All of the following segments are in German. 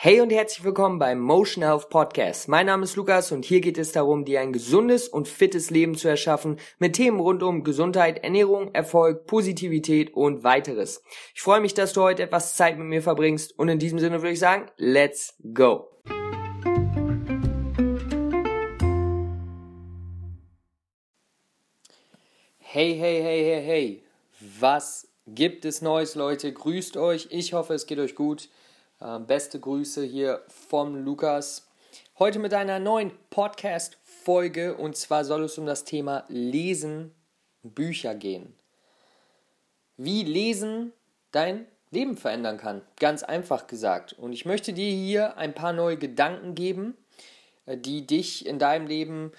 Hey und herzlich willkommen beim Motion Health Podcast. Mein Name ist Lukas und hier geht es darum, dir ein gesundes und fittes Leben zu erschaffen mit Themen rund um Gesundheit, Ernährung, Erfolg, Positivität und weiteres. Ich freue mich, dass du heute etwas Zeit mit mir verbringst und in diesem Sinne würde ich sagen, let's go. Hey, hey, hey, hey, hey. Was gibt es Neues, Leute? Grüßt euch. Ich hoffe, es geht euch gut. Äh, beste Grüße hier vom Lukas. Heute mit einer neuen Podcast-Folge und zwar soll es um das Thema Lesen, Bücher gehen. Wie Lesen dein Leben verändern kann. Ganz einfach gesagt. Und ich möchte dir hier ein paar neue Gedanken geben, äh, die dich in deinem Leben,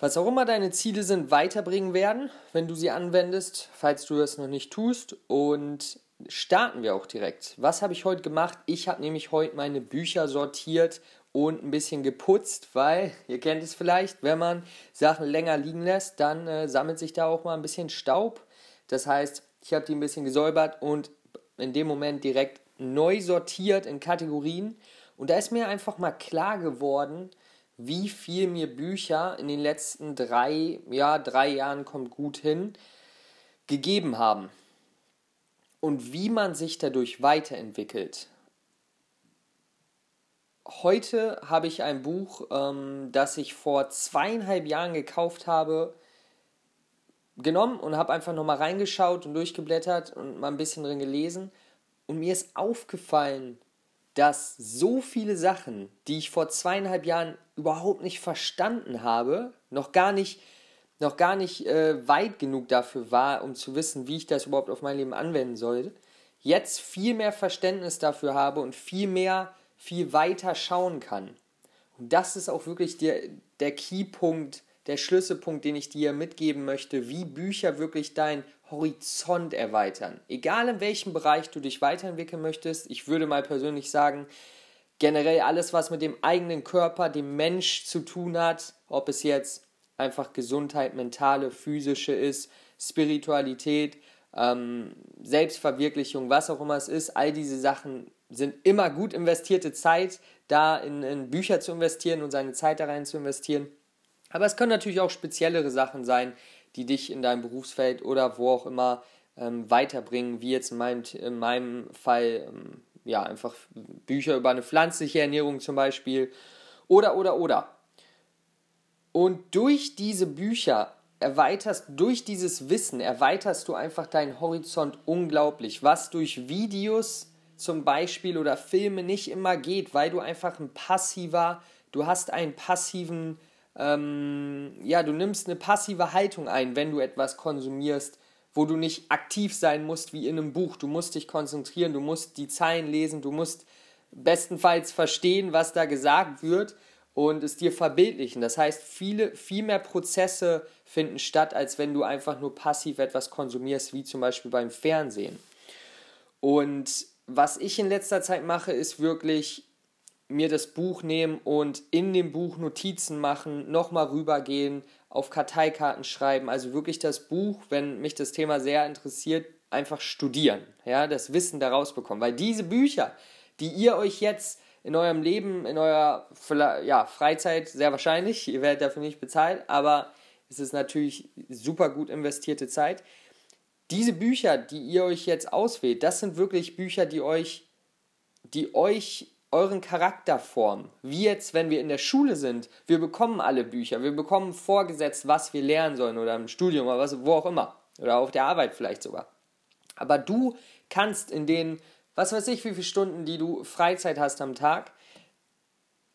was auch immer deine Ziele sind, weiterbringen werden, wenn du sie anwendest, falls du das noch nicht tust. Und starten wir auch direkt. Was habe ich heute gemacht? Ich habe nämlich heute meine Bücher sortiert und ein bisschen geputzt, weil, ihr kennt es vielleicht, wenn man Sachen länger liegen lässt, dann äh, sammelt sich da auch mal ein bisschen Staub. Das heißt, ich habe die ein bisschen gesäubert und in dem Moment direkt neu sortiert in Kategorien. Und da ist mir einfach mal klar geworden, wie viel mir Bücher in den letzten drei, ja, drei Jahren kommt gut hin, gegeben haben und wie man sich dadurch weiterentwickelt. Heute habe ich ein Buch, ähm, das ich vor zweieinhalb Jahren gekauft habe, genommen und habe einfach nochmal reingeschaut und durchgeblättert und mal ein bisschen drin gelesen. Und mir ist aufgefallen, dass so viele Sachen, die ich vor zweieinhalb Jahren überhaupt nicht verstanden habe, noch gar nicht noch gar nicht äh, weit genug dafür war, um zu wissen, wie ich das überhaupt auf mein Leben anwenden sollte, jetzt viel mehr Verständnis dafür habe und viel mehr, viel weiter schauen kann. Und das ist auch wirklich der, der Keypunkt, der Schlüsselpunkt, den ich dir mitgeben möchte, wie Bücher wirklich deinen Horizont erweitern. Egal in welchem Bereich du dich weiterentwickeln möchtest, ich würde mal persönlich sagen, generell alles, was mit dem eigenen Körper, dem Mensch zu tun hat, ob es jetzt einfach Gesundheit, mentale, physische ist, Spiritualität, ähm, Selbstverwirklichung, was auch immer es ist, all diese Sachen sind immer gut investierte Zeit, da in, in Bücher zu investieren und seine Zeit da rein zu investieren. Aber es können natürlich auch speziellere Sachen sein, die dich in deinem Berufsfeld oder wo auch immer ähm, weiterbringen, wie jetzt in meinem, in meinem Fall, ähm, ja, einfach Bücher über eine pflanzliche Ernährung zum Beispiel. Oder, oder, oder. Und durch diese Bücher erweiterst, durch dieses Wissen erweiterst du einfach deinen Horizont unglaublich, was durch Videos zum Beispiel oder Filme nicht immer geht, weil du einfach ein passiver, du hast einen passiven, ähm, ja, du nimmst eine passive Haltung ein, wenn du etwas konsumierst, wo du nicht aktiv sein musst wie in einem Buch. Du musst dich konzentrieren, du musst die Zeilen lesen, du musst bestenfalls verstehen, was da gesagt wird und es dir verbildlichen. Das heißt, viele, viel mehr Prozesse finden statt, als wenn du einfach nur passiv etwas konsumierst, wie zum Beispiel beim Fernsehen. Und was ich in letzter Zeit mache, ist wirklich mir das Buch nehmen und in dem Buch Notizen machen, nochmal rübergehen, auf Karteikarten schreiben, also wirklich das Buch, wenn mich das Thema sehr interessiert, einfach studieren, ja, das Wissen daraus bekommen, weil diese Bücher, die ihr euch jetzt in eurem Leben, in eurer ja, Freizeit sehr wahrscheinlich. Ihr werdet dafür nicht bezahlt, aber es ist natürlich super gut investierte Zeit. Diese Bücher, die ihr euch jetzt auswählt, das sind wirklich Bücher, die euch, die euch euren Charakter formen. Wie jetzt, wenn wir in der Schule sind, wir bekommen alle Bücher, wir bekommen vorgesetzt, was wir lernen sollen oder im Studium oder was, wo auch immer. Oder auf der Arbeit vielleicht sogar. Aber du kannst in den was weiß ich, wie viele Stunden, die du Freizeit hast am Tag,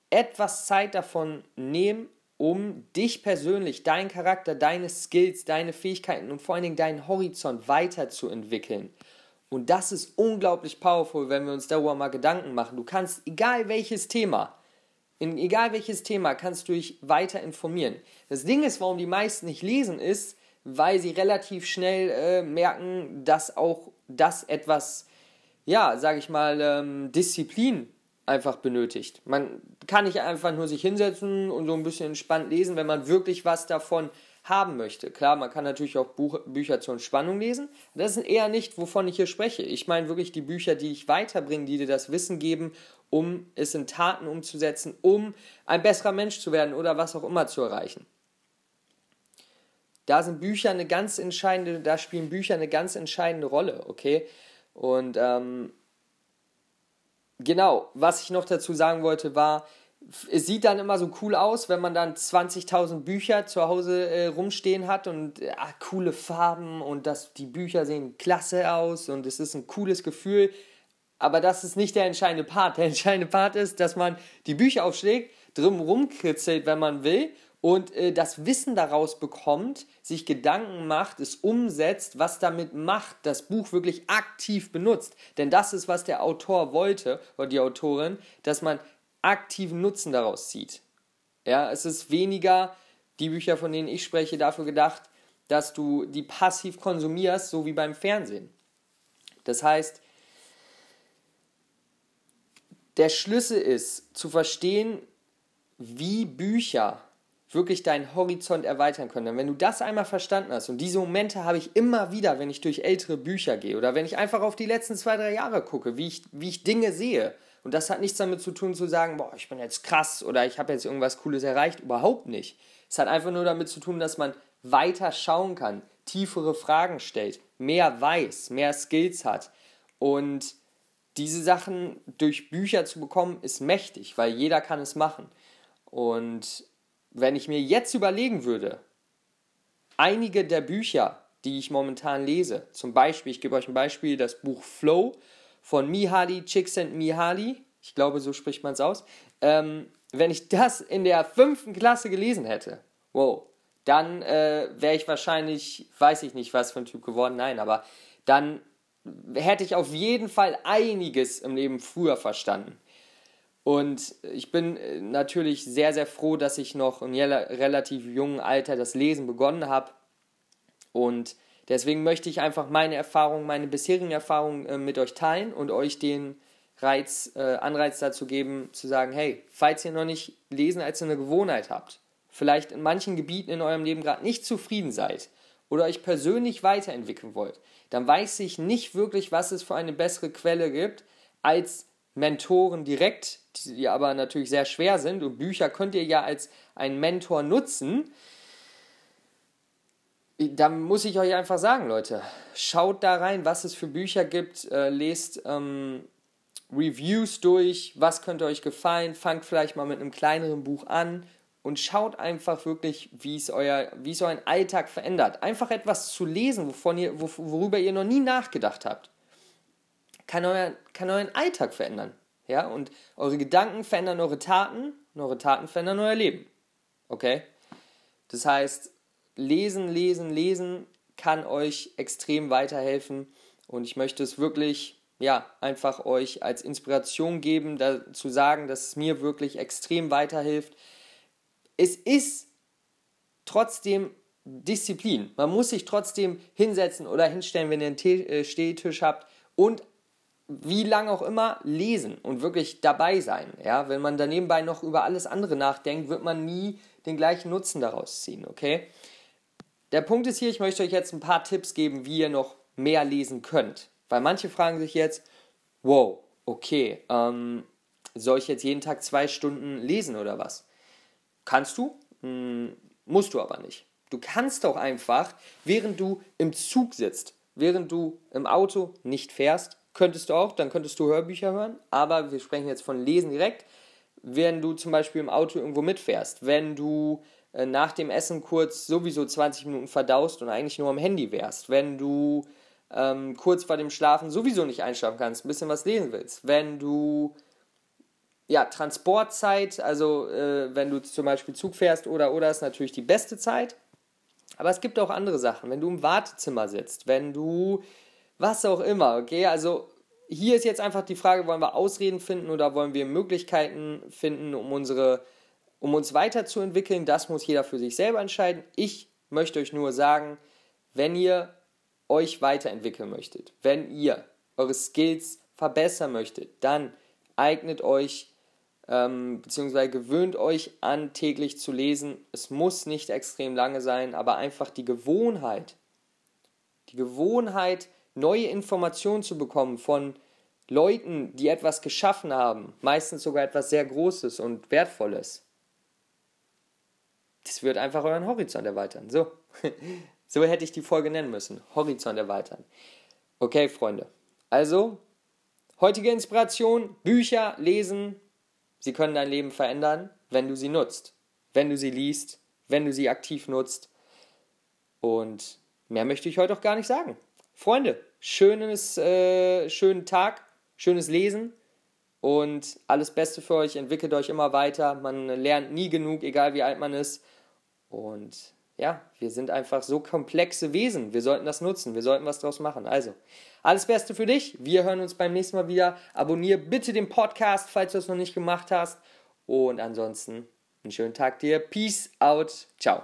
etwas Zeit davon nehmen, um dich persönlich, deinen Charakter, deine Skills, deine Fähigkeiten und vor allen Dingen deinen Horizont weiterzuentwickeln. Und das ist unglaublich powerful, wenn wir uns darüber mal Gedanken machen. Du kannst, egal welches Thema, in egal welches Thema, kannst du dich weiter informieren. Das Ding ist, warum die meisten nicht lesen, ist, weil sie relativ schnell äh, merken, dass auch das etwas ja, sage ich mal, ähm, Disziplin einfach benötigt. Man kann nicht einfach nur sich hinsetzen und so ein bisschen entspannt lesen, wenn man wirklich was davon haben möchte. Klar, man kann natürlich auch Buch, Bücher zur Entspannung lesen. Das ist eher nicht, wovon ich hier spreche. Ich meine wirklich die Bücher, die ich weiterbringe, die dir das Wissen geben, um es in Taten umzusetzen, um ein besserer Mensch zu werden oder was auch immer zu erreichen. Da sind Bücher eine ganz entscheidende, da spielen Bücher eine ganz entscheidende Rolle, okay? Und ähm, genau, was ich noch dazu sagen wollte, war, es sieht dann immer so cool aus, wenn man dann 20.000 Bücher zu Hause äh, rumstehen hat und äh, coole Farben und das, die Bücher sehen klasse aus und es ist ein cooles Gefühl. Aber das ist nicht der entscheidende Part. Der entscheidende Part ist, dass man die Bücher aufschlägt, drum rumkritzelt, wenn man will und äh, das Wissen daraus bekommt, sich Gedanken macht, es umsetzt, was damit macht, das Buch wirklich aktiv benutzt. Denn das ist, was der Autor wollte oder die Autorin, dass man aktiven Nutzen daraus zieht. Ja, es ist weniger, die Bücher, von denen ich spreche, dafür gedacht, dass du die passiv konsumierst, so wie beim Fernsehen. Das heißt, der Schlüssel ist zu verstehen, wie Bücher wirklich deinen Horizont erweitern können. Denn wenn du das einmal verstanden hast, und diese Momente habe ich immer wieder, wenn ich durch ältere Bücher gehe oder wenn ich einfach auf die letzten zwei, drei Jahre gucke, wie ich, wie ich Dinge sehe. Und das hat nichts damit zu tun, zu sagen, boah, ich bin jetzt krass oder ich habe jetzt irgendwas Cooles erreicht. Überhaupt nicht. Es hat einfach nur damit zu tun, dass man weiter schauen kann, tiefere Fragen stellt, mehr weiß, mehr Skills hat. Und diese Sachen durch Bücher zu bekommen, ist mächtig, weil jeder kann es machen. Und wenn ich mir jetzt überlegen würde, einige der Bücher, die ich momentan lese, zum Beispiel, ich gebe euch ein Beispiel, das Buch Flow von Mihaly Csikszentmihalyi, ich glaube, so spricht man es aus, ähm, wenn ich das in der fünften Klasse gelesen hätte, wow, dann äh, wäre ich wahrscheinlich, weiß ich nicht, was für ein Typ geworden, nein, aber dann hätte ich auf jeden Fall einiges im Leben früher verstanden. Und ich bin äh, natürlich sehr, sehr froh, dass ich noch im relativ jungen Alter das Lesen begonnen habe. Und deswegen möchte ich einfach meine Erfahrungen, meine bisherigen Erfahrungen äh, mit euch teilen und euch den Reiz, äh, Anreiz dazu geben, zu sagen, hey, falls ihr noch nicht Lesen als eine Gewohnheit habt, vielleicht in manchen Gebieten in eurem Leben gerade nicht zufrieden seid oder euch persönlich weiterentwickeln wollt, dann weiß ich nicht wirklich, was es für eine bessere Quelle gibt, als Mentoren direkt, die aber natürlich sehr schwer sind und Bücher könnt ihr ja als ein Mentor nutzen. Da muss ich euch einfach sagen, Leute, schaut da rein, was es für Bücher gibt, äh, lest ähm, Reviews durch, was könnte euch gefallen, fangt vielleicht mal mit einem kleineren Buch an und schaut einfach wirklich, wie es, euer, wie es euren Alltag verändert. Einfach etwas zu lesen, wovon ihr, worüber ihr noch nie nachgedacht habt kann, euer, kann euren Alltag verändern. Ja, und eure Gedanken verändern eure Taten und eure Taten verändern euer Leben. Okay? Das heißt, lesen, lesen, lesen kann euch extrem weiterhelfen und ich möchte es wirklich, ja, einfach euch als Inspiration geben, zu sagen, dass es mir wirklich extrem weiterhilft. Es ist trotzdem Disziplin. Man muss sich trotzdem hinsetzen oder hinstellen, wenn ihr einen äh, Stehtisch habt und wie lange auch immer lesen und wirklich dabei sein. Ja, wenn man da nebenbei noch über alles andere nachdenkt, wird man nie den gleichen Nutzen daraus ziehen, okay? Der Punkt ist hier, ich möchte euch jetzt ein paar Tipps geben, wie ihr noch mehr lesen könnt. Weil manche fragen sich jetzt, wow, okay, ähm, soll ich jetzt jeden Tag zwei Stunden lesen oder was? Kannst du, hm, musst du aber nicht. Du kannst doch einfach, während du im Zug sitzt, während du im Auto nicht fährst, Könntest du auch, dann könntest du Hörbücher hören, aber wir sprechen jetzt von Lesen direkt. Wenn du zum Beispiel im Auto irgendwo mitfährst, wenn du äh, nach dem Essen kurz sowieso 20 Minuten verdaust und eigentlich nur am Handy wärst, wenn du ähm, kurz vor dem Schlafen sowieso nicht einschlafen kannst, ein bisschen was lesen willst, wenn du ja, Transportzeit, also äh, wenn du zum Beispiel Zug fährst oder oder ist natürlich die beste Zeit. Aber es gibt auch andere Sachen, wenn du im Wartezimmer sitzt, wenn du was auch immer, okay? Also hier ist jetzt einfach die Frage, wollen wir Ausreden finden oder wollen wir Möglichkeiten finden, um unsere um uns weiterzuentwickeln, das muss jeder für sich selber entscheiden. Ich möchte euch nur sagen, wenn ihr euch weiterentwickeln möchtet, wenn ihr eure Skills verbessern möchtet, dann eignet euch ähm, beziehungsweise gewöhnt euch an täglich zu lesen. Es muss nicht extrem lange sein, aber einfach die Gewohnheit, die Gewohnheit, neue Informationen zu bekommen von Leuten, die etwas geschaffen haben, meistens sogar etwas sehr Großes und Wertvolles. Das wird einfach euren Horizont erweitern. So, so hätte ich die Folge nennen müssen. Horizont erweitern. Okay, Freunde. Also, heutige Inspiration, Bücher lesen. Sie können dein Leben verändern, wenn du sie nutzt. Wenn du sie liest, wenn du sie aktiv nutzt. Und mehr möchte ich heute auch gar nicht sagen. Freunde, schönes, äh, schönen Tag, schönes Lesen und alles Beste für euch. Entwickelt euch immer weiter. Man lernt nie genug, egal wie alt man ist. Und ja, wir sind einfach so komplexe Wesen. Wir sollten das nutzen. Wir sollten was draus machen. Also, alles Beste für dich. Wir hören uns beim nächsten Mal wieder. Abonniere bitte den Podcast, falls du es noch nicht gemacht hast. Und ansonsten einen schönen Tag dir. Peace out. Ciao.